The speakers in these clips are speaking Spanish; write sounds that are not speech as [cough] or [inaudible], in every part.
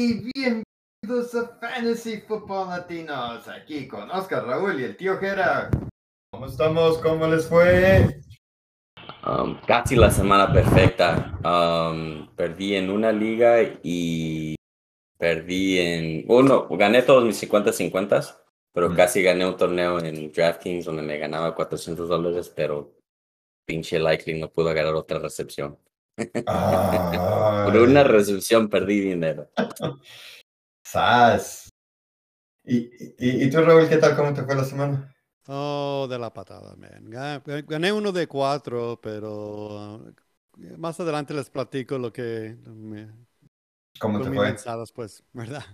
y bienvenidos a Fantasy Football Latinos, aquí con Oscar Raúl y el tío Jera. ¿Cómo estamos? ¿Cómo les fue? Um, casi la semana perfecta. Um, perdí en una liga y perdí en uno, gané todos mis 50-50, pero Mm. casi gané un torneo en DraftKings donde me ganaba 400 dólares, pero pinche likely no pudo ganar otra recepción. Por una recepción perdí dinero. [laughs] sas. ¿Y, y, y tú, Raúl, qué tal? ¿Cómo te fue la semana? Oh, de la patada, man. Ga- ga- Gané uno de cuatro, pero uh, más adelante les platico lo que me, ¿Cómo te fue? mensadas, pues, ¿verdad?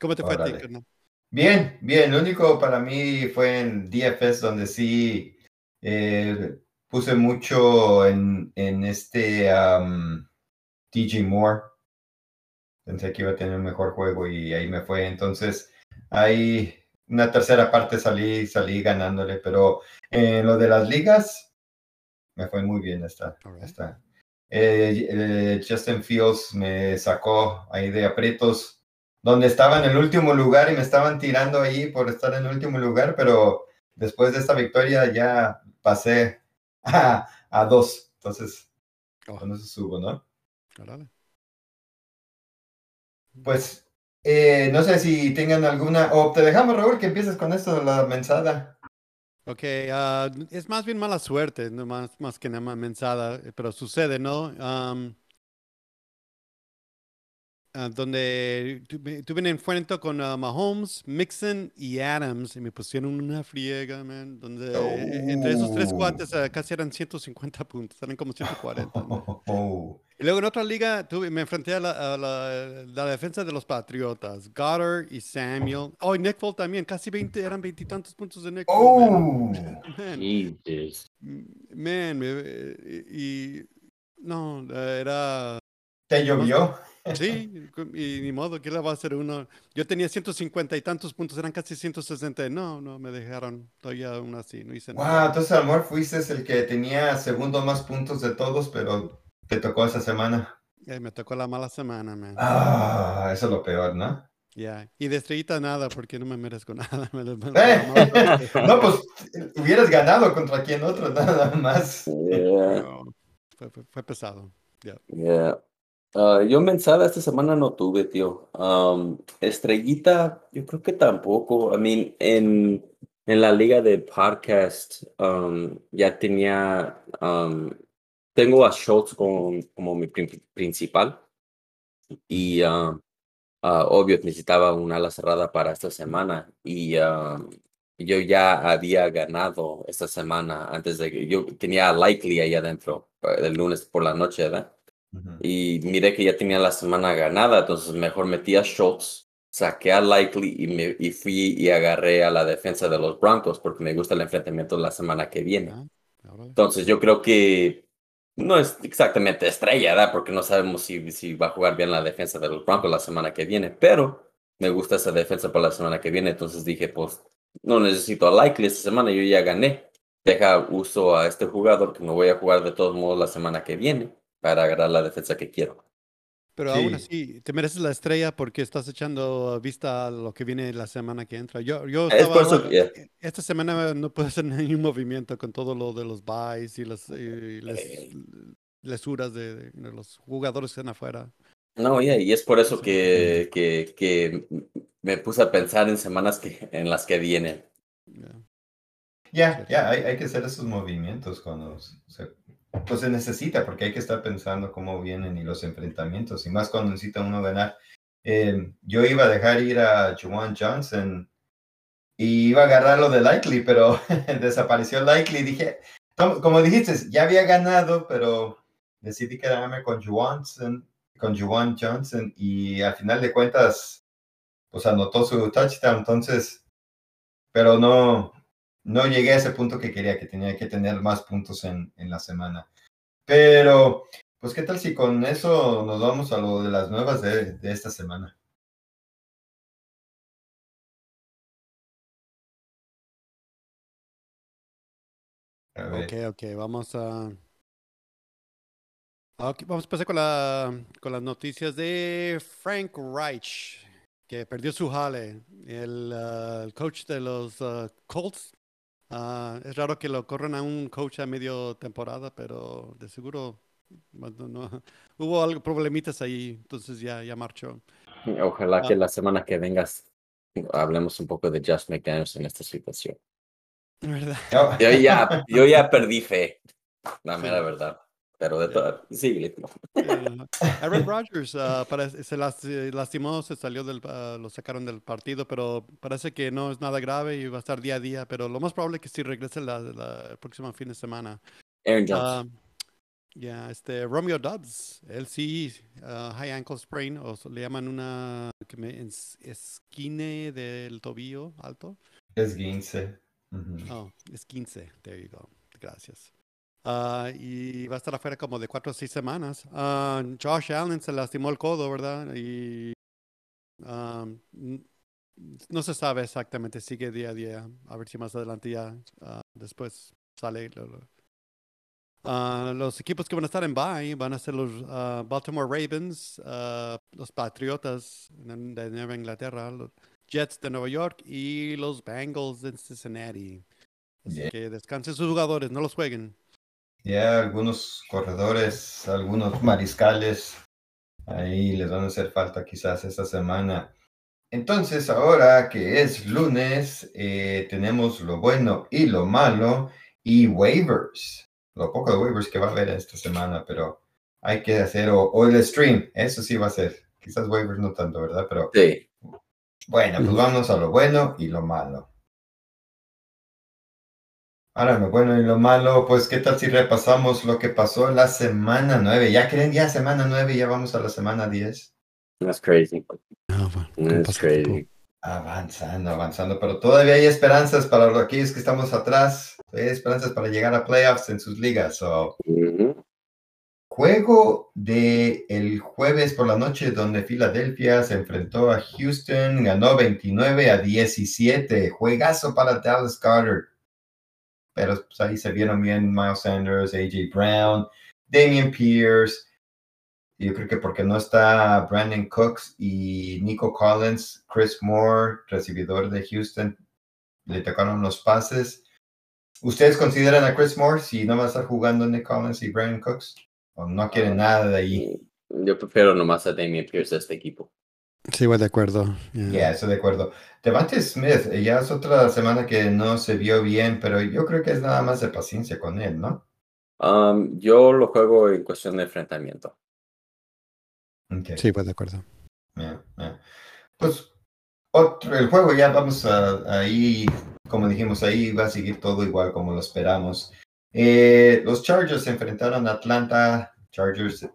¿Cómo te fue a ti, Órale. carnal? Bien, bien. Lo único para mí fue en DFS donde sí eh, puse mucho en, en este DJ Moore. Pensé que iba a tener un mejor juego y ahí me fue. Entonces, ahí una tercera parte salí, salí ganándole, pero en lo de las ligas me fue muy bien esta. Esta. Eh, eh, Justin Fields me sacó ahí de aprietos donde estaba en el último lugar y me estaban tirando ahí por estar en el último lugar, pero después de esta victoria ya pasé a, a dos. Entonces, Oh, con eso subo, ¿no? órale. Pues eh, no sé si tengan alguna, o te dejamos, Raúl, que empieces con esto de la mensada. Ok, ah, es más bien mala suerte, no más, más que nada mensada, eh, pero sucede, ¿no? Am, ah, donde tuve, tuve un enfrentamiento con ah, Mahomes, Mixon y Adams y me pusieron una friega, man, donde eh, entre esos tres Oh. cuates ah, casi eran 150 puntos, eran como 140. man. [laughs] Oh, Y luego en otra liga tuve, me enfrenté a la, a la- la defensa de los Patriotas, Goddard y Samuel. Oh, y Nick Foles también, casi 20, eran veintitantos puntos de Nick Foles, man. oh. Man, Jesus. man, eh, y, y- no, era, ¿Te llovió? Sí, y ni modo, ¿qué le va a hacer uno? Yo tenía 150 y tantos puntos, eran casi 160, no, no, me dejaron todavía aún así, no hice Wow, nada. entonces a lo mejor fuiste el que tenía segundo más puntos de todos, pero te tocó esa semana. Eh, me tocó la mala semana, man. Ah, eso es lo peor, ¿no? Ya, Y de estrellita nada, porque no me merezco [laughs] nada. me lo- me lo- Eh, [laughs] No, pues hubieras ganado contra quien otro, [laughs] nada más. Yeah, No, fue, fue- fue pesado. yeah. Ah, yo mensada esta semana no tuve, tío. Estrellita, yo creo que tampoco. I mean, en, en la liga de podcast ya tenía, tengo a Schultz con, como mi prin- principal y um, ah, obvio necesitaba una ala cerrada para esta semana y yo ya había ganado esta semana antes de que yo tenía a Likely ahí adentro eh, el lunes por la noche, ¿verdad? Y miré que ya tenía la semana ganada, entonces mejor metí a Schultz, saqué a Likely y, me, y fui y agarré a la defensa de los Broncos porque me gusta el enfrentamiento la semana que viene. Ah. Entonces yo creo que no es exactamente estrella, ¿verdad? Porque no sabemos si, si va a jugar bien la defensa de los Broncos la semana que viene, pero me gusta esa defensa para la semana que viene, entonces dije, pues no necesito a Likely esta semana, yo ya gané. Deja uso a este jugador que me voy a jugar de todos modos la semana que viene para agarrar la defensa que quiero. Pero aún Sí. así, te mereces la estrella porque estás echando vista a lo que viene la semana que entra. Yo, yo Es por eso yeah. eh, esta semana no puedo hacer [laughs] ningún movimiento con todo lo de los buys y las y las Eh. lesuras de, de- de los jugadores que están afuera. No, ya, y es por eso que, que, que me puse a pensar en semanas que, en las que vienen. Ya. Ya, ya, hay, hay que hacer esos movimientos cuando se, pues se necesita, porque hay que estar pensando cómo vienen y los enfrentamientos, y más cuando necesita uno ganar. Eh, yo iba a dejar ir a Juwan Johnson y iba a agarrarlo de Likely, pero [laughs] desapareció Likely. Dije, como dijiste, ya había ganado, pero decidí quedarme con Johnson, con Juwan Johnson, y al final de cuentas, pues anotó su touchdown, entonces, pero no, no llegué a ese punto que quería, que tenía que tener más puntos en, en la semana. Pero, pues, ¿qué tal si con eso nos vamos a lo de las nuevas de, de esta semana? Ok, ok, vamos a. Vamos a empezar con, la, con las noticias de Frank Reich, que perdió su jale. El, uh, el coach de los uh, Colts. Uh, es raro que lo corran a un coach a medio temporada, pero de seguro no, no, [laughs] hubo algo, problemitas ahí, entonces ya, ya marchó. Ojalá que Ah. la semana que vengas hablemos un poco de Just McDaniels en esta situación. ¿Verdad? Yo ya, yo ya [laughs] perdí fe, la Sí. mera verdad. Pero de todo, sí, Uh, Aaron Rodgers parece- se las- se lastimó, se salió del, ah, lo sacaron del partido, pero parece que no es nada grave y va a estar día a día. Pero lo más probable es que sí regrese la, la- el próximo fin de semana. Aaron Jones. Ah, ya, este Romeo Dobbs, él sí, high ankle sprain, o le llaman una que me, es- esquine del tobillo alto. es 15. Ujú. Oh, es 15. There you go. Gracias. Ah, y va a estar afuera como de cuatro o seis semanas. Ah, Josh Allen se lastimó el codo, ¿verdad? Y ah, no se sabe exactamente, sigue día a día. A ver si más adelante ya ah, después sale. lo- lo- los equipos que van a estar en bye van a ser los Baltimore Ravens, los Patriotas de de Nueva Inglaterra, los Jets de Nueva York y los Bengals de Cincinnati. Así Yeah. que descansen sus jugadores, no los jueguen. Ya algunos corredores, algunos mariscales, ahí les van a hacer falta quizás esta semana. Entonces, ahora que es lunes, eh, tenemos lo bueno y lo malo y waivers. Lo poco de waivers que va a haber esta semana, pero hay que hacer, o, o el stream, eso sí va a ser. Quizás waivers no tanto, ¿verdad? Pero Sí. bueno, pues vámonos a lo bueno y lo malo. Ahora, lo bueno y lo malo, pues, ¿qué tal si repasamos lo que pasó en la semana 9? ¿Ya creen ya semana 9 ya vamos a la semana 10? That's crazy. Ah, That's crazy. Avanzando, avanzando, pero todavía hay esperanzas para los- aquellos que estamos atrás. Hay esperanzas para llegar a playoffs en sus ligas. So, Ujú. Juego de el jueves por la noche donde Filadelfia se enfrentó a Houston, ganó 29 a 17. Juegazo para Dallas Carter. Pero pues, ahí se vieron bien Miles Sanders, AJ Brown, Damian Pierce. Yo creo que porque no está Brandon Cooks y Nico Collins, Chris Moore, recibidor de Houston, le tocaron los pases. ¿Ustedes consideran a Chris Moore si no va a estar jugando Nick Collins y Brandon Cooks? ¿O no quieren nada de ahí? Yo prefiero nomás a Damian Pierce de este equipo. Sí, voy de acuerdo. yeah. Ya, estoy de acuerdo. Devante Smith, eh, ya es otra semana que no se vio bien, pero yo creo que es nada más de paciencia con él, ¿no? Um, yo lo juego en cuestión de enfrentamiento. Sí, voy de acuerdo. Ya, ya. Pues otro, el juego ya vamos a, ahí, como dijimos, ahí va a seguir todo igual como lo esperamos. Eh, los Chargers se enfrentaron a Atlanta. Chargers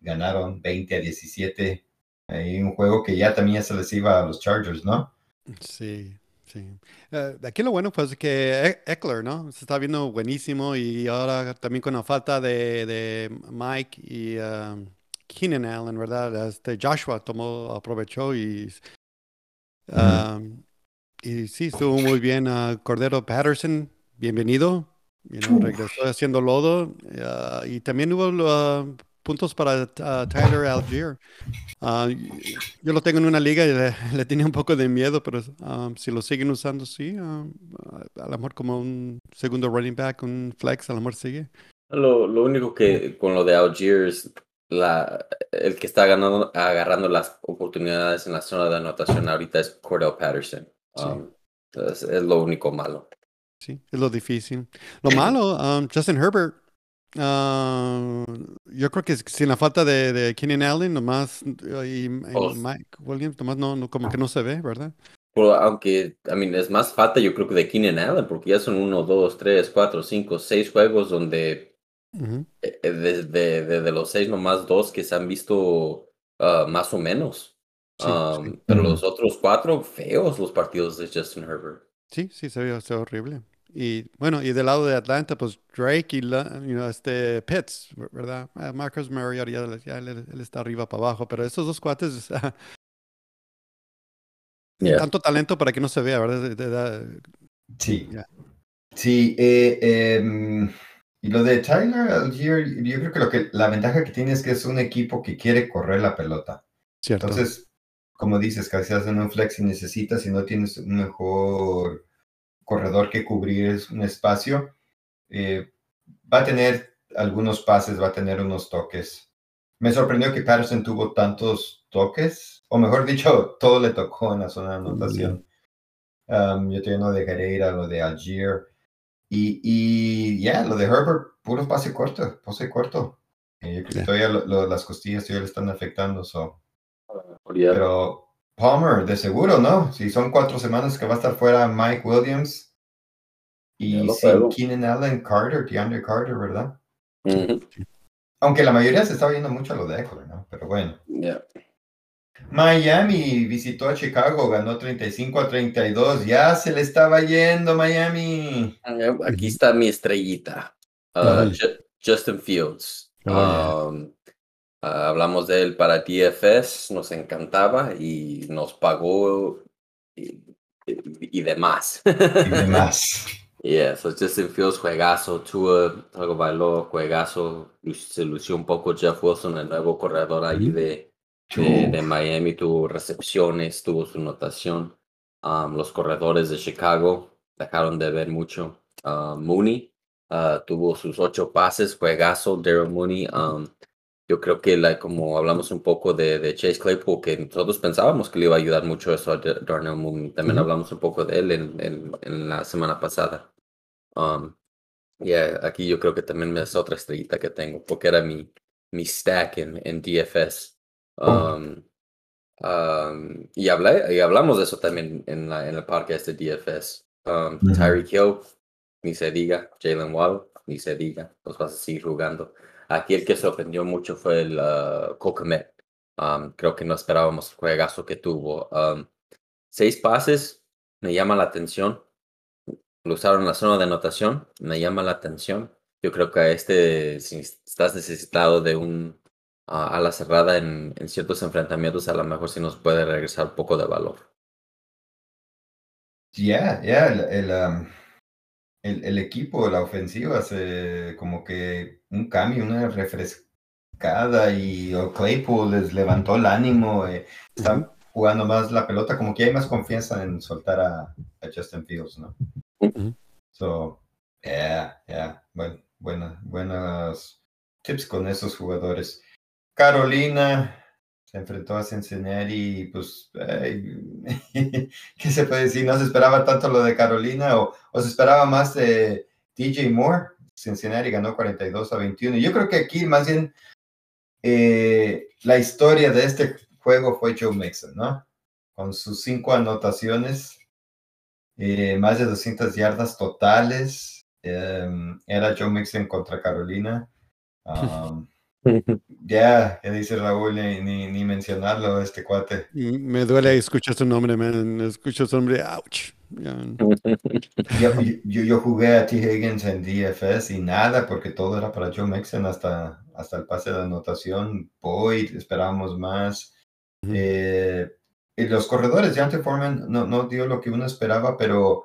ganaron 20 a 17. Ahí un juego que ya también se les iba a los Chargers, ¿no? Sí, sí. De aquí lo bueno fue que E- Eckler, ¿no? Se está viendo buenísimo y ahora también con la falta de, de Mike y um, Keenan Allen, ¿verdad? Este Joshua tomó, aprovechó y, um, y sí, estuvo muy bien. ah, Cordero Patterson, bienvenido. You know, regresó haciendo lodo ah, y también hubo ah, puntos para ah, Tyler Algier. Ah, yo lo tengo en una liga y le, le tenía un poco de miedo, pero ah, si lo siguen usando, sí. ah, a lo mejor como un segundo running back, un flex, a lo mejor sigue. Lo, lo único que con lo de Algier es la, el que está ganando, agarrando las oportunidades en la zona de anotación ahorita es Cordell Patterson. Um, entonces, es lo único malo. Sí, es lo difícil. Lo malo, um, Justin Herbert, ah, yo creo que sin la falta de, de Keenan Allen, nomás, y, y Oh. Mike Williams, nomás no, no, como que no se ve, ¿verdad? Pero aunque, I mean, es más falta yo creo que de Keenan Allen, porque ya son uno, dos, tres, cuatro, cinco, seis juegos donde Ujú. eh, eh, desde de, de los seis nomás dos que se han visto ah, más o menos. Sí, Um, sí. Pero los otros cuatro, feos los partidos de Justin Herbert. Sí, sí, se ve, se ve horrible. Y bueno, y del lado de Atlanta, pues Drake y la- you know, este Pitts, ¿verdad? Ah, Marcus Mariota ya, ya él, él está arriba para abajo, pero esos dos cuates, Yeah. [laughs] tanto talento para que no se vea, ¿verdad? Sí. Sí, eh, em, Y lo de Tyler Algier, yo creo que, lo que la ventaja que tiene es que es un equipo que quiere correr la pelota. Cierto. Entonces, como dices, casi hacen un flex y necesitas, si no tienes un mejor corredor que cubrir un espacio, eh, va a tener algunos pases, va a tener unos toques. Me sorprendió que Patterson tuvo tantos toques, o mejor dicho, [laughs] todo le tocó en la zona de anotación. Um, yo todavía no dejaré ir a lo de Algier. Y, y ya, lo de Herbert, puro pase corto, pase corto. Eh, todavía las costillas todavía le están afectando. So. Pero Palmer, de seguro, ¿no? Si son cuatro semanas que va a estar fuera Mike Williams y sin Keenan Allen, Carter, DeAndre Carter, ¿verdad? Aunque la mayoría se está viendo mucho a lo de Eckler, ¿no? Pero bueno. Miami visitó a Chicago, ganó 35 a 32. Ya se le estaba yendo Miami. Aquí está mi estrellita. Uh, Justin Fields. Oh, um, uh, hablamos de él para DFS, nos encantaba y nos pagó y, demás. Y demás. [laughs] Yeah, so Justin Fields, juegazo, Tua, algo bailó, juegazo, se lució un poco Jeff Wilson, el nuevo corredor ahí de, de, Miami, tuvo recepciones, tuvo su notación. Um, los corredores de Chicago dejaron de ver mucho. Uh, Mooney uh, tuvo sus ocho pases, juegazo, Daryl Mooney. Um, yo creo que la, como hablamos un poco de, de, Chase Claypool, que nosotros pensábamos que le iba a ayudar mucho eso a Darnell Mooney. También hablamos un poco de él en, en, en la semana pasada. Um, yeah, aquí yo creo que también es otra estrellita que tengo, porque era mi, mi stack en, en DFS. Oh. Um, um, y, hablé, y hablamos de eso también en, la, en el podcast de DFS. Um, Tyreek Hill, ni se diga. Jalen Wall, ni se diga. Los vas a seguir jugando. Aquí el que sorprendió mucho fue el uh, Um, creo que no esperábamos el juegazo que tuvo. Seis pases, me llama la atención lo usaron la zona de anotación, me llama la atención. Yo creo que este, si estás necesitado de un a ala cerrada en, ciertos enfrentamientos, a lo mejor sí nos puede regresar un poco de valor. Ya, ya, el, el, el, equipo, la ofensiva, hace como que un cambio, una refrescada y Claypool les levantó el ánimo, eh, están jugando más la pelota, como que hay más confianza en soltar a, a Justin Fields, ¿no? So, yeah, yeah, bueno, buenas, buenas tips con esos jugadores. Carolina se enfrentó a Cincinnati y pues, [laughs] ¿qué se puede decir? No se esperaba tanto lo de Carolina o, o se esperaba más de DJ Moore. Cincinnati ganó 42 a 21. Yo creo que aquí más bien eh, la historia de este juego fue Joe Mixon, ¿no? Con sus cinco anotaciones eh, más de 200 yardas totales. Em, era Joe Mixon contra Carolina. [laughs] [laughs] ya, ya dice Raúl, ni, ni, mencionarlo, este cuate. Me duele escuchar su nombre, man. Escucho su nombre, ouch. [laughs] yo, yo, yo, jugué a T. Higgins en DFS y nada, porque todo era para Joe Mixon hasta, hasta el pase de anotación. Boyd, esperábamos más. eh, y los corredores de Ante Foreman no, no dio lo que uno esperaba, pero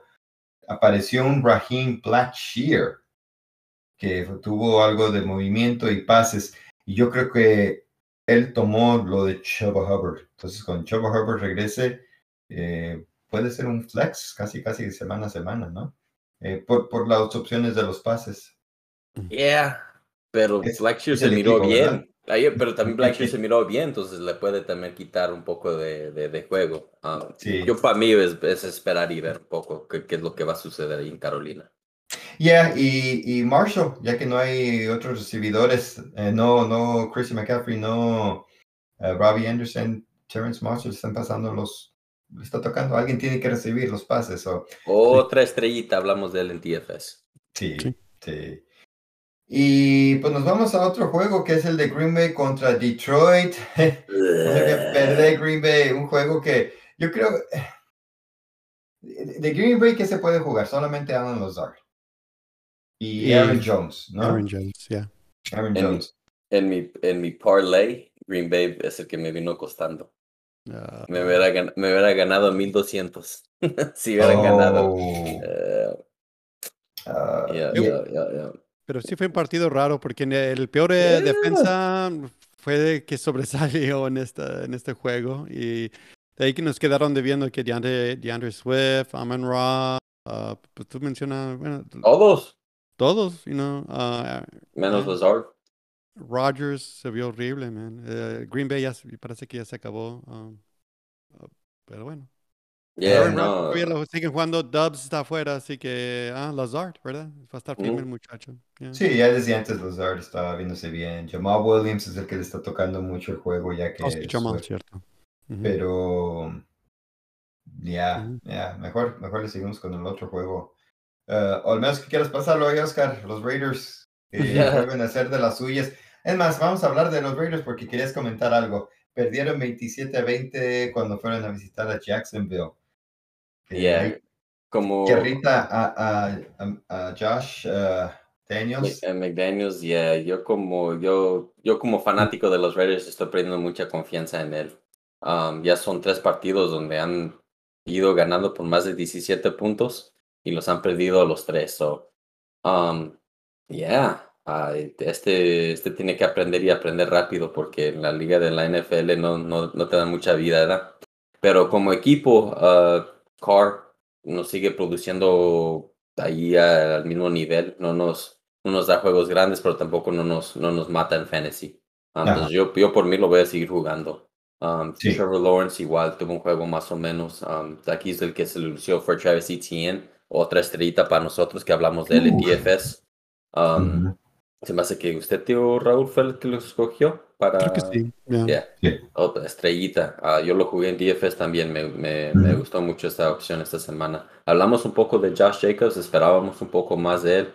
apareció un Raheem Blackshear que tuvo algo de movimiento y pases. Y yo creo que él tomó lo de Chuba Hubbard. Entonces, cuando Chuba Hubbard regrese, eh, puede ser un flex casi, casi semana a semana, ¿no? Eh, por, por las opciones de los pases. Yeah, pero Blackshear se miró bien pero también Black se [laughs] miró bien, entonces le puede también quitar un poco de, de, juego. Ah, yo para mí es, esperar y ver un poco qué, es lo que va a suceder ahí en Carolina. Yeah, y, y Marshall, ya que no hay otros recibidores, eh, no, no Chrissy McCaffrey, no uh, Robbie Anderson, Terrence Marshall están pasando los, está tocando, alguien tiene que recibir los pases. Otra estrellita, hablamos de él en TFS. Sí, sí. Y pues nos vamos a otro juego que es el de Green Bay contra Detroit. [laughs] Perder Green Bay, un juego que yo creo. De Green Bay, ¿qué se puede jugar? Solamente Alan Lazard. Y Aaron Jones, ¿no? Aaron Jones, yeah. Aaron Jones. En mi, en mi parlay, Green Bay es el que me vino costando. Ah. me, hubiera, me hubiera ganado 1200 [laughs] si hubieran ganado. Uh, uh, yeah, yeah, yeah, Pero sí fue un partido raro porque en el peor eh, defensa fue de que sobresalió en, esta, en este juego. Y de ahí que nos quedaron debiendo que DeAndre, DeAndre Swift, Amon Ra, uh, pues tú mencionas, bueno, Todos, todos, you know. uh, menos eh, Lazard. Rodgers se vio horrible, man. Eh, Green Bay ya parece que ya se acabó. um, uh, pero bueno. Yeah, Aaron no. siguen jugando. Dubs está afuera, así que. Ah, Lazard, ¿verdad? Va a estar firme Ujú. el muchacho. yeah. Sí, ya desde antes Lazard estaba viéndose bien. Jamal Williams es el que le está tocando mucho el juego, ya que Oh, sí, Jamal, Swift- cierto. Pero ya, Ujú. ya, mejor, mejor le seguimos con el otro juego. Eh, o al menos que quieras pasarlo ahí, Oscar, los Raiders que [laughs] vuelven a hacer de las suyas. Es más, vamos a hablar de los Raiders porque querías comentar algo. Perdieron 27 a 20 cuando fueron a visitar a Jacksonville. Eh, Yeah, como Tierrita a, a, a- a Josh eh, Daniels. Eh, McDaniels, yeah, yo como yo yo como fanático de los Raiders estoy perdiendo mucha confianza en él. Um, ya son tres partidos donde han ido ganando por más de 17 puntos y los han perdido los tres. So, um, yeah, ah, este, este tiene que aprender y aprender rápido porque en la liga de la NFL no, no, no te dan mucha vida, ¿verdad? Pero como equipo, ah, Carr nos sigue produciendo ahí a- al mismo nivel. No nos, no nos da juegos grandes, pero tampoco no nos, no nos mata en fantasy. Um, Ajá. entonces yo, yo por mí lo voy a seguir jugando. Um, Sí. Trevor Lawrence igual tuvo un juego más o menos. Um, aquí es el que se lució fue Travis Etienne, otra estrellita para nosotros que hablamos de él en. DFS. Um. Se me hace que usted, tío Raúl, fue el que lo escogió para... Creo que sí. yeah. Otra estrellita. Ah, yo lo jugué en DFS también. Me, me, me gustó mucho esta opción esta semana. Hablamos un poco de Josh Jacobs. Esperábamos un poco más de él.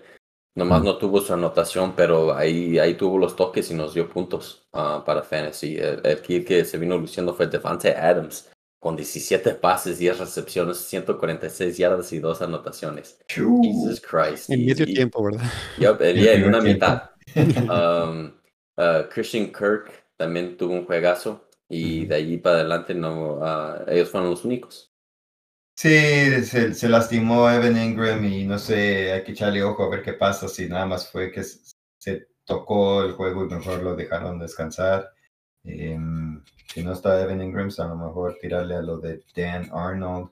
Nomás no tuvo su anotación, pero ahí, ahí tuvo los toques y nos dio puntos ah, para Fantasy. El, el kid que se vino luciendo fue Devante Adams. Con 17 pases, 10 recepciones, 146 yardas y 2 anotaciones. Jesus Christ. En medio y- tiempo, ¿verdad? Yeah, en primer una mitad. [laughs] Um, uh, Christian Kirk también tuvo un juegazo y de allí para adelante no, uh, ellos fueron los únicos. Sí, se, se lastimó Evan Ingram y no sé, hay que echarle ojo a ver qué pasa si nada más fue que se tocó el juego y mejor lo dejaron descansar. Em, si no está Evan Ingram, a lo mejor tirarle a lo de Dan Arnold.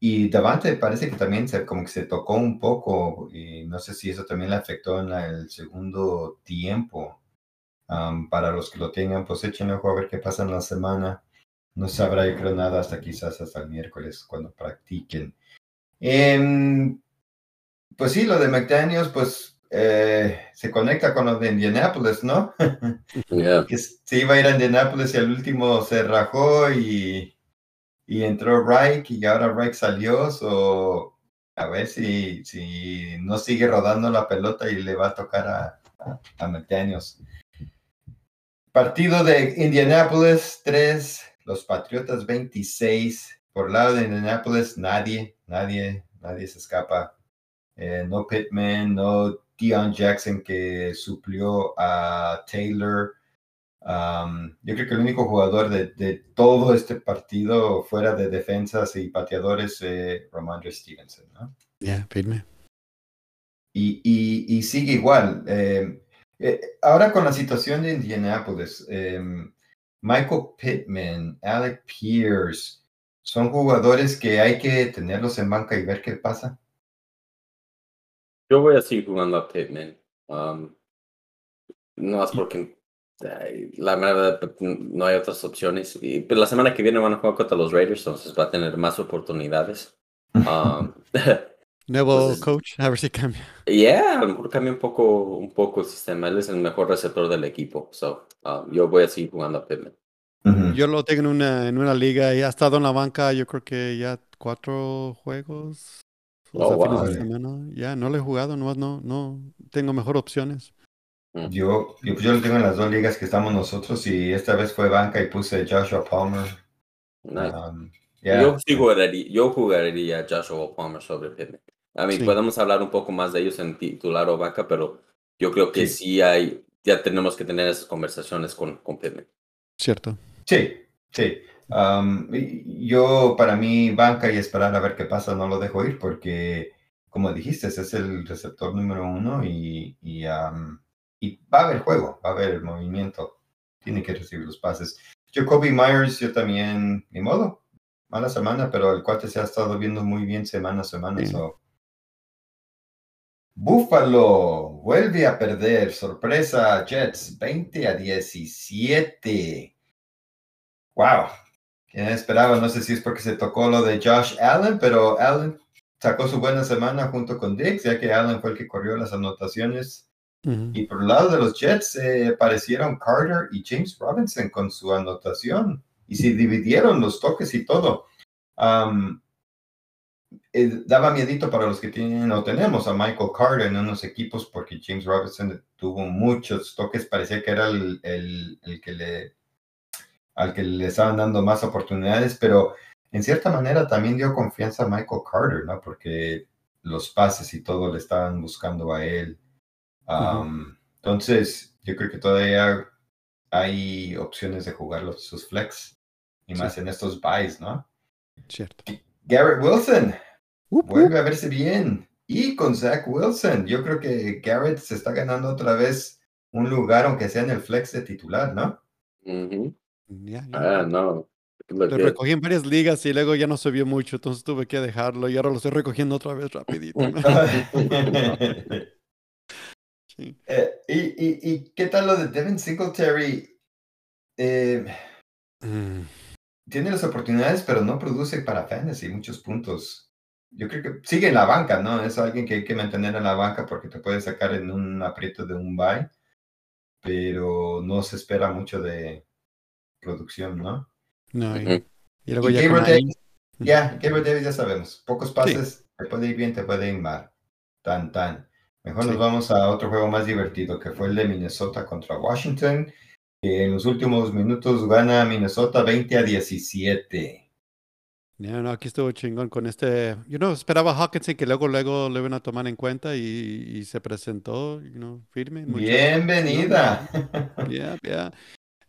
Y Davante parece que también se, como que se tocó un poco y no sé si eso también le afectó en la- el segundo tiempo. Am, para los que lo tengan, pues échenle ojo a ver qué pasa en la semana. No sabrá yo creo nada hasta quizás hasta el miércoles cuando practiquen. Em, pues sí, lo de McDaniels, pues eh, se conecta con lo de Indianapolis, ¿no? Yeah. [laughs] que se iba a ir a Indianapolis y al último se rajó y, y entró Reich y ahora Reich salió. So, a ver si, si no sigue rodando la pelota y le va a tocar a, a, a McDaniels. Partido de Indianapolis 3, los Patriotas 26. Por lado de Indianapolis, nadie, nadie, nadie se escapa. Eh, no Pittman, no Dion Jackson que suplió a Taylor. Um, yo creo que el único jugador de, de todo este partido fuera de defensas y pateadores es Ramondre Stevenson, ¿no? Yeah, firme. Y, y, y sigue igual. eh, eh, ahora con la situación de Indianapolis, eh, Michael Pittman, Alec Pierce, son jugadores que hay que tenerlos en banca y ver qué pasa. Yo voy a seguir jugando a Pittman. Um, no más porque la verdad no hay otras opciones. Y pues, la semana que viene van a jugar contra los Raiders, entonces va a tener más oportunidades. Um, [laughs] Nuevo Entonces- coach, a ver si cambia. Yeah, a lo mejor cambia un poco, un poco el sistema. Él es el mejor receptor del equipo. So, um, yo voy a seguir jugando a Pittman. Ujú. Yo lo tengo en una, en una liga y ha estado en la banca, yo creo que ya cuatro juegos. O Oh, sea, fines wow. de semana. Ya, no lo he jugado, no, no, no tengo mejor opciones. Yo, yo, yo lo tengo en las dos ligas que estamos nosotros y esta vez fue banca y puse Joshua Palmer. Nice. Um, yeah. Yo, sí jugaría, yo jugaría Joshua Palmer sobre Pittman. A mí Sí. podemos hablar un poco más de ellos en titular o banca, pero yo creo que Sí. sí, hay, ya tenemos que tener esas conversaciones con, con Pittman. Cierto. Sí, sí. Um, yo, para mí, banca y esperar a ver qué pasa, no lo dejo ir porque como dijiste, ese es el receptor número uno y, y, y va a haber juego, va a haber movimiento. Tiene que recibir los pases. Jacoby Myers, yo también, ni modo, mala semana, pero el cuate se ha estado viendo muy bien semana a semana. Buffalo vuelve a perder. Sorpresa, Jets, 20 a 17. Wow. ¿Quién esperaba? No sé si es porque se tocó lo de Josh Allen, pero Allen sacó su buena semana junto con Dix, ya que Allen fue el que corrió las anotaciones. Y por el lado de los Jets eh, aparecieron Carter y James Robinson con su anotación y se dividieron los toques y todo. Eh, daba miedito para los que tienen o tenemos a Michael Carter en unos equipos porque James Robinson tuvo muchos toques, parecía que era el, el, el que le al que le estaban dando más oportunidades, pero en cierta manera también dio confianza a Michael Carter, ¿no? Porque los pases y todo le estaban buscando a él. Entonces, yo creo que todavía hay opciones de jugar los, sus flex, y más en estos buys, ¿no? Cierto. Garrett Wilson vuelve a verse bien. Y con Zach Wilson, yo creo que Garrett se está ganando otra vez un lugar, aunque sea en el flex de titular, ¿no? Ah, no. Lo, recogí en varias ligas y luego ya no subió mucho, entonces tuve que dejarlo y ahora lo estoy recogiendo otra vez rapidito. [laughs] Eh, y, y, y, qué tal lo de Devin Singletary? Eh, mm. Tiene las oportunidades, pero no produce para fantasy muchos puntos. Yo creo que sigue en la banca, ¿no? Es alguien que hay que mantener en la banca porque te puede sacar en un aprieto de un buy, pero no se espera mucho de producción, ¿no? No, y, luego ya Davis, ya, Davis ya sabemos. Pocos pases, te puede ir bien, te puede ir mal. Tan, tan. Mejor nos vamos a otro juego más divertido, que fue el de Minnesota contra Washington, que en los últimos minutos gana Minnesota 20 a 17. No, no, aquí estuvo chingón con este. Yo no esperaba Hawkinson que luego, luego lo iban a tomar en cuenta y, se presentó, you know, firme. Bienvenida. Yeah, yeah.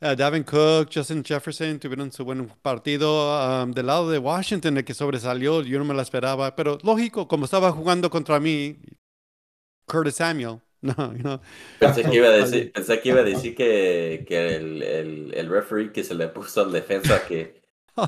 Uh, Davin Cook, Justin Jefferson tuvieron su buen partido. Um, del lado de Washington, el que sobresalió, yo no me lo esperaba, pero lógico, como estaba jugando contra mí, Curtis Samuel. [laughs] No, no. Pensé que iba a decir, [laughs] pensé que, iba a decir que, que el, el, el, referee que se le puso al defensa que [laughs] oh,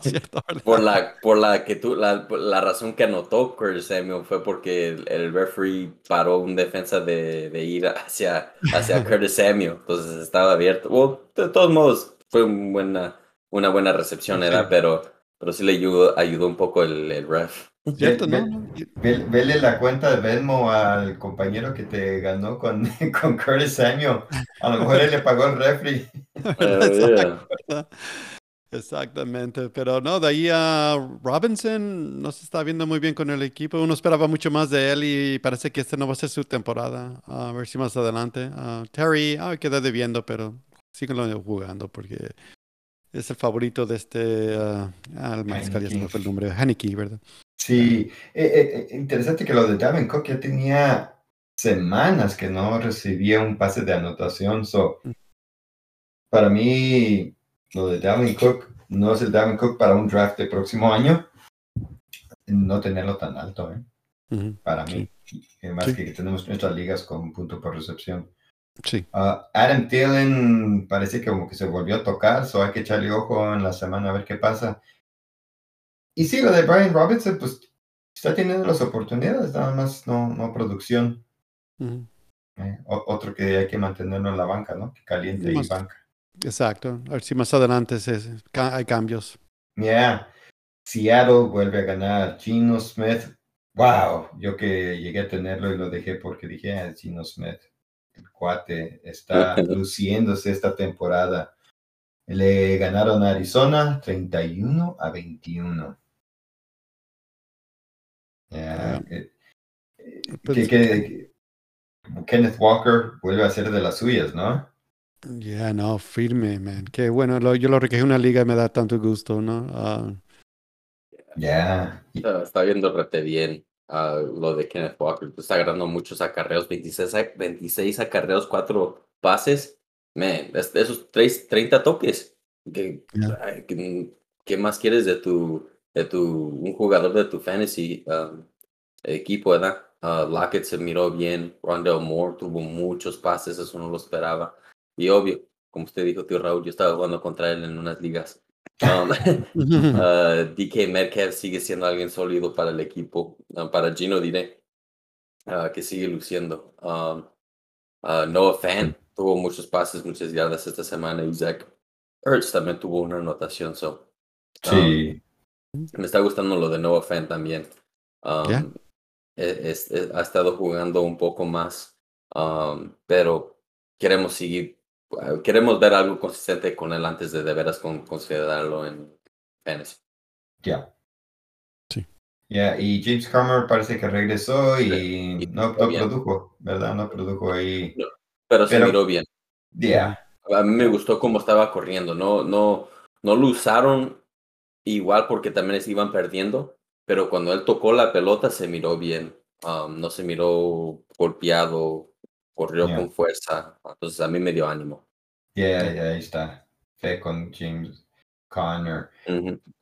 por la por la que tú la, la, razón que anotó Curtis Samuel fue porque el, el referee paró un defensa de, de, ir hacia hacia [laughs] Curtis Samuel, entonces estaba abierto. de todos modos fue una buena una buena recepción era, pero pero sí le ayudó, ayudó un poco el, el ref. [laughs] ¿Cierto? No, Vele la cuenta de Venmo al compañero que te ganó con, con Curtis Samuel. A lo mejor él le pagó el refri. Exactamente, pero no, de ahí a Robinson no se está viendo muy bien con el equipo. Uno esperaba mucho más de él y parece que esta no va a ser su temporada. A ver si más adelante. Terry, ah, queda debiendo, pero síguelo jugando porque es el favorito de este. Uh, ah, el mariscal, ya se me fue el nombre. Haneke, ¿verdad? Sí, eh, eh, eh, interesante que lo de Davin Cook ya tenía semanas que no recibía un pase de anotación. So, mm. para mí, lo de Davin Cook no es el Davin Cook para un draft de próximo año. No tenerlo tan alto, ¿eh? Para mí. Más que tenemos nuestras ligas con punto por recepción. Sí. Ah, Adam Thielen parece que como que se volvió a tocar, so hay que echarle ojo en la semana a ver qué pasa. Y sí, lo de Brian Robinson, pues está teniendo las oportunidades, nada más no, no producción. Eh, otro que hay que mantenerlo en la banca, ¿no? Que caliente y banca. Exacto. A ver si más adelante hay cambios. Yeah. Seattle vuelve a ganar. Gino Smith. Wow. Yo que llegué a tenerlo y lo dejé porque dije, ah, Gino Smith. El cuate está [laughs] luciéndose esta temporada. Le ganaron a Arizona 31 a 21. Pues Kenneth Walker vuelve a ser de las suyas, ¿no? Ya, no, firme, man. Qué bueno, yo lo requejé en una liga y me da tanto gusto, ¿no? Ah. Ya. Está, viendo rete bien uh, lo de Kenneth Walker. Está agarrando muchos acarreos, 26, 26 acarreos, 4 pases. Man, esos 30 toques. ¿Qué, ¿Qué, más quieres de tu de tu, un jugador de tu fantasy um, equipo, ¿verdad? Uh, Lockett se miró bien. Rondell Moore tuvo muchos pases, eso no lo esperaba. Y obvio, como usted dijo, tío Raúl, yo estaba jugando contra él en unas ligas. Um, uh, DK Metcalf sigue siendo alguien sólido para el equipo. Uh, para Gino diré uh, que sigue luciendo. Um, Noah Fan tuvo muchos pases, muchas yardas esta semana. Y Zach Ertz también tuvo una anotación. So, Sí. um, me está gustando lo de Noah Fan también. Um, Yeah. es- e- ha estado jugando un poco más, um, pero queremos seguir, uh, queremos ver algo consistente con él antes de de veras con- considerarlo en fantasy. Ya. Sí. Ya, y James Comer parece que regresó y Sí, no, no produjo, ¿verdad? No produjo ahí. Pero se Pero- miró bien. Ya. A mí me gustó cómo estaba corriendo. No, no, no lo usaron igual porque también les iban perdiendo, pero cuando él tocó la pelota se miró bien. Um, no se miró golpeado, corrió con fuerza. Entonces a mí me dio ánimo. Ya, ya, ahí está. Fe con James Conner.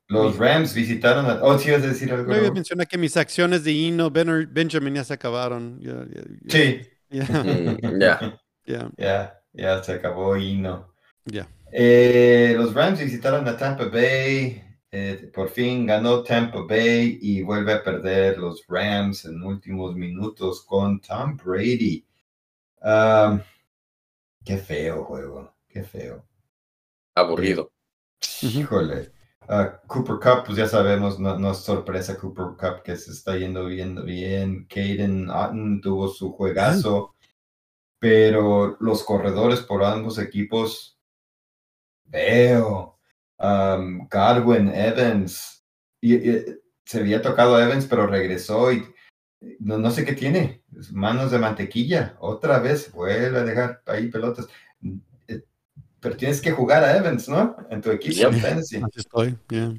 Los Rams visitaron a... Oh, sí, ibas a decir algo. No, mencioné que mis acciones de Ino, Ben- Benjamin ya se acabaron. Ya. Sí. Ya, Mm, [laughs] ya. ya, Ya, ya se acabó y no. ya. Eh, los Rams visitaron a Tampa Bay. eh, por fin ganó Tampa Bay y vuelve a perder los Rams en últimos minutos con Tom Brady. Um, qué feo juego, qué feo. Aburrido. Híjole. Ah, Cooper Cup, pues ya sabemos, no, no es sorpresa Cooper Cup que se está yendo bien, bien. Caden Otten tuvo su juegazo, pero los corredores por ambos equipos, veo. Um, Godwin, Evans, y, y- se había tocado Evans, pero regresó y no, no sé qué tiene, manos de mantequilla, otra vez vuelve a dejar ahí pelotas. Eh, Pero tienes que jugar a Evans, ¿no? En tu equipo Yep. en fantasy. Así estoy, ya.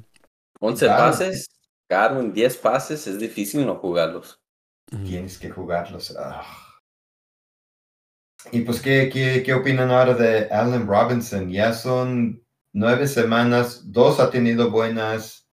11 Claro. pases, Garwin 10 pases, es difícil no jugarlos. Tienes que jugarlos. ah. Y pues, ¿qué, qué, qué opinan ahora de Allen Robinson? Ya son nueve semanas, dos ha tenido buenas.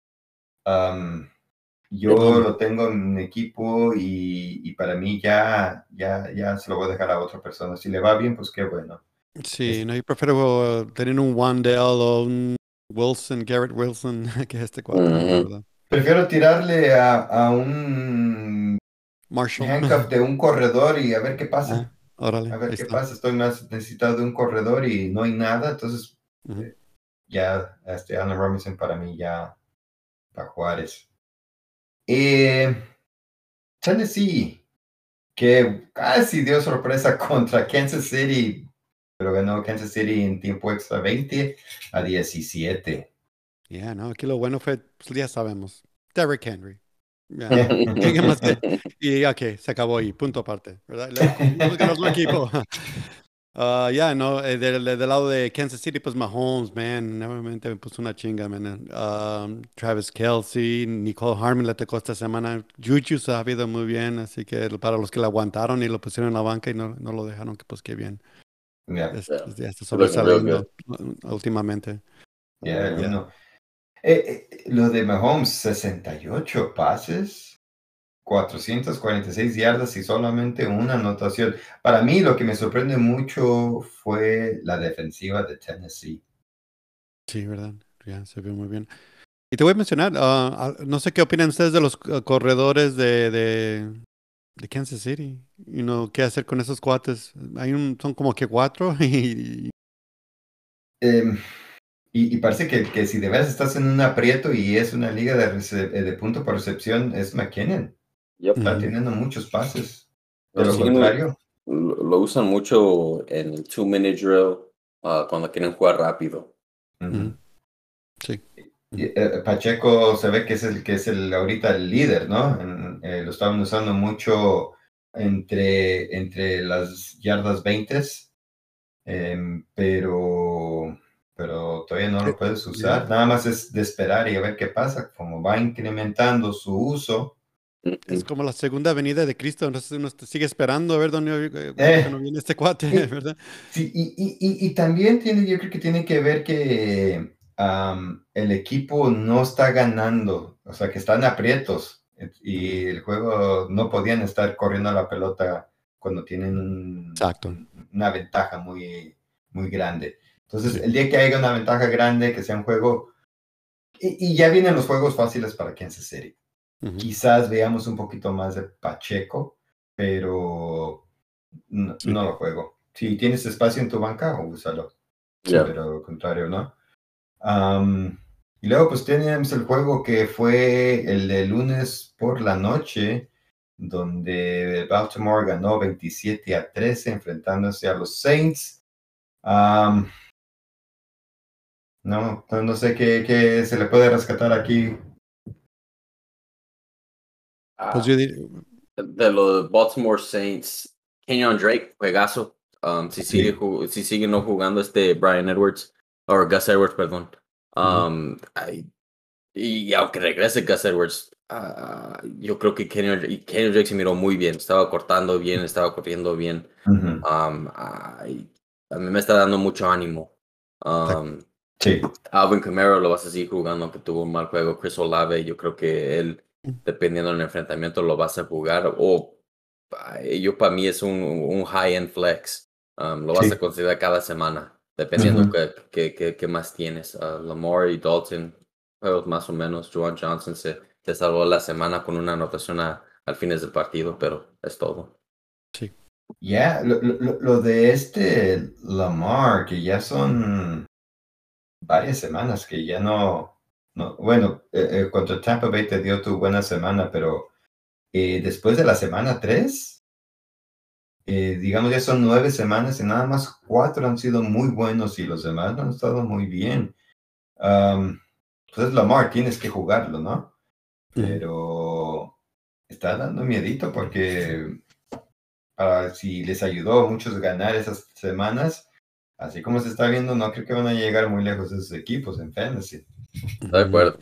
Yo lo tengo en mi equipo y, y para mí ya, ya, ya se lo voy a dejar a otra persona. Si le va bien, pues qué bueno. Sí, no, yo prefiero uh, tener un Wandell o un Wilson, Garrett Wilson, [laughs] que este. ¿verdad? Prefiero tirarle a, a un Marshall. handcuff de un corredor y a ver qué pasa. Ah, órale, A ver qué está. pasa. Estoy más necesitado de un corredor y no hay nada. Entonces, eh, ya, este, Allen Robinson para mí ya para Juárez. Eh, Tennessee, que casi dio sorpresa [laughs] contra Kansas City, pero ganó Kansas City en tiempo extra 20 a 17. Ya, no, aquí lo bueno fue, pues ya sabemos, Derrick Henry. Ya. [laughs] ¿Qué más que- Y ok, se acabó ahí, punto aparte, ¿verdad? Ganó equipo. [laughs] Ah, ya, no, eh, del, del lado de Kansas City, pues Mahomes, man, nuevamente me puso una chinga, man. Um, Travis Kelsey, Nicole Harmon le tocó esta semana. Juju se ha ido muy bien, así que para los que lo aguantaron y lo pusieron en la banca y no, no lo dejaron, que pues qué bien. Ya, Es- Yeah. es- ya está sobresaliendo uh, últimamente. ya, Ya. uno. Eh, eh, lo de Mahomes, 68 pases, 446 yardas y solamente una anotación. Para mí lo que me sorprende mucho fue la defensiva de Tennessee. Sí, ¿verdad? Ya, se ve muy bien. Y te voy a mencionar, ah, no sé qué opinan ustedes de los ah, corredores de, de, de Kansas City. You know, ¿Qué hacer con esos cuates? Hay un, son como que cuatro [laughs] y, Em, y, y parece que, que si de veras estás en un aprieto y es una liga de, eh, de punto por recepción, es McKinnon. Yep. Está teniendo muchos pases. De lo sí, contrario, Lo, lo usan mucho en el two-minute drill ah, cuando quieren jugar rápido. ujú. Ujú. Sí. Y, eh, Pacheco se ve que es el que es el ahorita el líder, ¿no? En- eh, lo estaban usando mucho entre, entre las yardas 20, em, pero, pero todavía no lo puedes usar. Nada más es de esperar y a ver qué pasa. Como va incrementando su uso, Es como la segunda venida de Cristo, entonces uno sigue esperando a ver dónde eh, Eh. viene este cuate, Eh. [laughs] ¿verdad? Sí, y, y, y, y también tiene, yo creo que tiene que ver que el equipo no está ganando, o sea, que están aprietos. Y el juego no podían estar corriendo la pelota cuando tienen Exacto. una ventaja muy, muy grande. Entonces, el día que haya una ventaja grande, que sea un juego, y, ya vienen los juegos fáciles para Kansas City. Quizás veamos un poquito más de Pacheco, pero no, lo juego. Si tienes espacio en tu banca, úsalo. Pero al contrario, ¿no? y luego pues tenemos el juego que fue el de lunes por la noche, donde Baltimore ganó 27 a 13 enfrentándose a los Saints. no, no sé qué, qué, se le puede rescatar aquí. Pues yo De los Baltimore Saints, Kenyon Drake, juegazo. si, sigue, si sigue no jugando este Brian Edwards, o Gus Edwards, perdón. Um, y aunque regrese Gus Edwards, uh, yo creo que Kenny, Drake se miró muy bien. Estaba cortando bien, estaba corriendo bien. um, a mí me está dando mucho ánimo. Um, sí. Alvin Camaro lo vas a seguir jugando, aunque tuvo un mal juego. Chris Olave, yo creo que él, dependiendo del enfrentamiento, lo vas a jugar. O yo para mí es un, un high-end flex. lo vas a considerar cada semana dependiendo qué, qué, qué, más tienes. Uh, Lamar y Dalton, más o menos. Joan Johnson se, se salvó la semana con una anotación a, al fines del partido, pero es todo. Sí. Ya, lo, lo, lo, de este Lamar, que ya son varias semanas que ya no. No bueno, eh, eh, contra Tampa Bay te dio tu buena semana, pero eh, después de la semana 3, eh, digamos, ya son nueve semanas y nada más cuatro han sido muy buenos y los demás han estado muy bien. Um, pues Lamar, tienes que jugarlo, ¿no? Pero está dando miedito porque si les ayudó a muchos ganar esas semanas, así como se está viendo, no creo que van a llegar muy lejos esos equipos en fantasy. De acuerdo.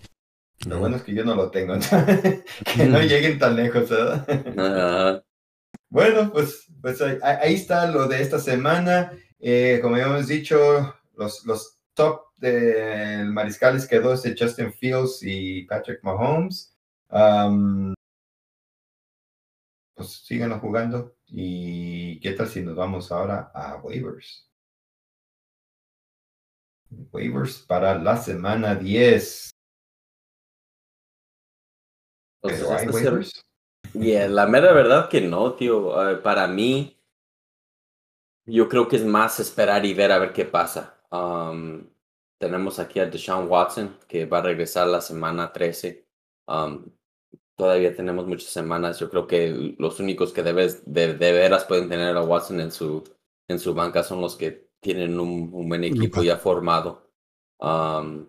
Lo bueno es que yo no lo tengo, [laughs] que no lleguen tan lejos, ¿verdad? Bueno, pues, pues ahí, está lo de esta semana. Eh, como habíamos dicho, los, los top del mariscales quedó este Justin Fields y Patrick Mahomes. pues síganlo jugando. ¿Y qué tal si nos vamos ahora a waivers? Waivers para la semana 10. ¿Pero hay waivers? Yeah, la mera verdad que no, tío. Para mí, yo creo que es más esperar y ver a ver qué pasa. Um, tenemos aquí a Deshaun Watson, que va a regresar la semana 13. Um, todavía tenemos muchas semanas. Yo creo que los únicos que debes, de, de, veras pueden tener a Watson en su, en su banca son los que tienen un, un buen equipo ya formado. Um,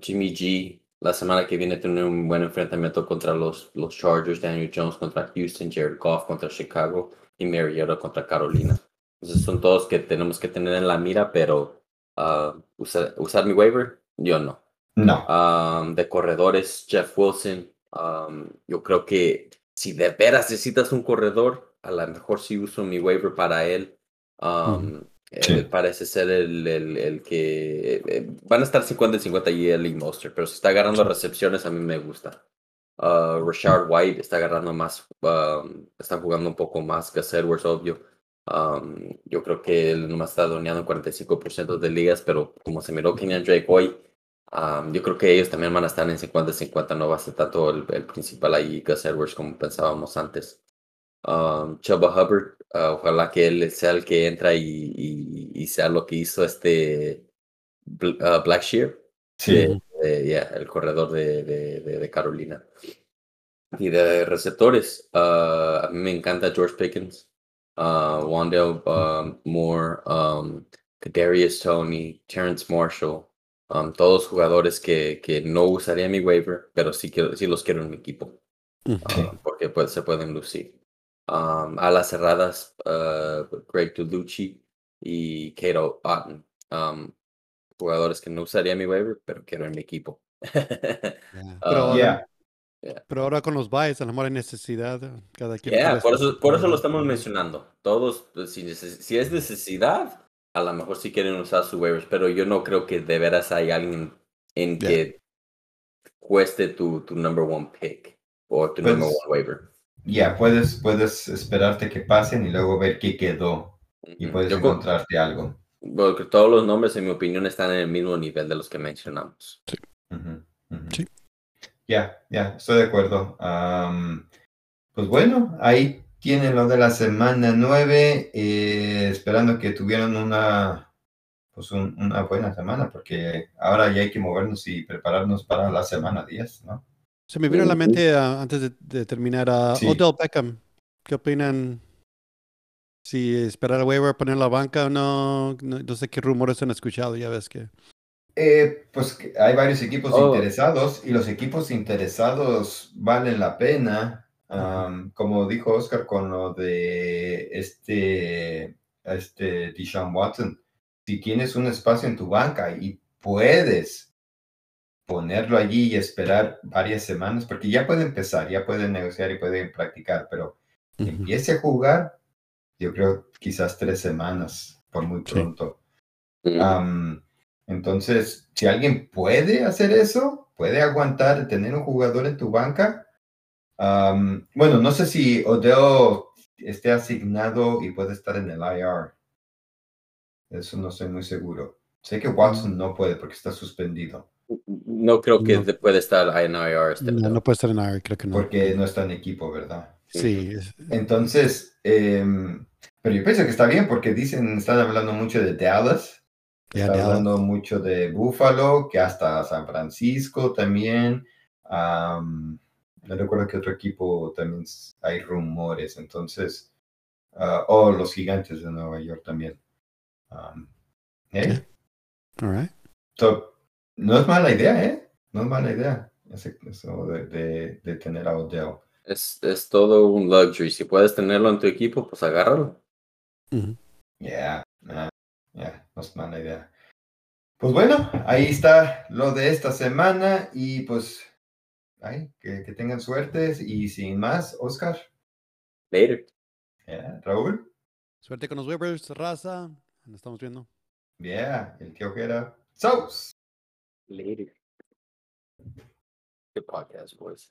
Jimmy G la semana que viene tener un buen enfrentamiento contra los, los Chargers, Daniel Jones contra Houston, Jared Goff contra Chicago y Mariota contra Carolina. Entonces son todos que tenemos que tener en la mira, pero uh, usar, mi waiver, yo no. No. Um, de corredores, Jeff Wilson. Um, yo creo que si de veras necesitas un corredor, a lo mejor sí uso mi waiver para él. Um, eh, parece ser el, el, el que eh, van a estar 50 y 50 y el Monster, pero si está agarrando recepciones a mí me gusta. Uh, Rashard White está agarrando más, um, está jugando un poco más que Edwards, obvio. Um, yo creo que él nomás está doneando 45% de ligas, pero como se miró Kenyan Drake hoy, um, yo creo que ellos también van a estar en 50-50, no va a ser tanto el, el principal ahí Gus Edwards como pensábamos antes. Chuba Hubbard, uh, ojalá que él sea el que entra y, y, sea lo que hizo este uh, Black Shear, sí. el corredor de, de, Carolina. Y de receptores, uh, a mí me encanta George Pickens, uh, Wandale um, Moore, um, Kadarius Tony, Terrence Marshall, um, todos jugadores que, que no usaría mi waiver, pero sí, quiero, sí los quiero en mi equipo, porque pues, se pueden lucir um, alas cerradas, uh, Greg Tulucci y Kato Otten. Um, jugadores que no usaría mi waiver, pero quiero en mi equipo. [laughs] Pero, yeah. pero, ahora con los buys, a lo mejor hay necesidad. Cada quien por, eso, por eso lo estamos mencionando. Todos, pues, si, si, es necesidad, a lo mejor sí quieren usar sus waivers, pero yo no creo que de veras hay alguien en que cueste tu, tu number one pick. o tu number Pues- one waiver. Ya, puedes, puedes esperarte que pasen y luego ver qué quedó y puedes Yo co- encontrarte algo. porque todos los nombres, en mi opinión, están en el mismo nivel de los que mencionamos. Ujú, ujú. Sí. Ya, ya, estoy de acuerdo. Am, pues bueno, ahí tienen lo de la semana 9, eh, esperando que tuvieran una, pues un- una buena semana, porque ahora ya hay que movernos y prepararnos para la semana 10, ¿no? Se me vino a la mente ah, antes de, de terminar a Sí. Odell Beckham. ¿Qué opinan? Si esperar al waiver, poner la banca o no, no. No sé qué rumores han escuchado, ya ves que. Eh, pues que hay varios equipos Oh. interesados y los equipos interesados valen la pena. Como dijo Oscar con lo de este, este Deshaun Watson, si tienes un espacio en tu banca y puedes ponerlo allí y esperar varias semanas, porque ya puede empezar, ya puede negociar y puede practicar, pero que empiece a jugar, yo creo quizás tres semanas por muy pronto. Entonces, si alguien puede hacer eso, puede aguantar tener un jugador en tu banca. bueno, no sé si Odell esté asignado y puede estar en el IR. Eso no estoy muy seguro. Sé que Watson no puede porque está suspendido, No creo que No. puede estar en IR este No, no puede estar en IR, creo que no. porque no está en equipo, ¿verdad? Sí, es- Entonces, em, pero yo pienso que está bien porque dicen, están hablando mucho de Dallas, ya Está Dallas. hablando mucho de Buffalo, que hasta San Francisco también. am, no recuerdo que otro equipo también hay rumores. Entonces, ah, o los gigantes de Nueva York también. Am, ¿eh? All right. So, no es mala idea, ¿eh? No es mala idea. ese- Eso de, de- de tener a Odell. Es, es todo un luxury. Si puedes tenerlo en tu equipo, pues agárralo. Ujú. Ya, yeah, no es mala idea. Pues bueno, ahí está lo de esta semana y pues ay, que, que tengan suerte y sin más, Oscar, Later. ya, Raúl, Suerte con los waivers, raza. Nos estamos viendo. ya, el tío que era Saus. Later. Good podcast, boys.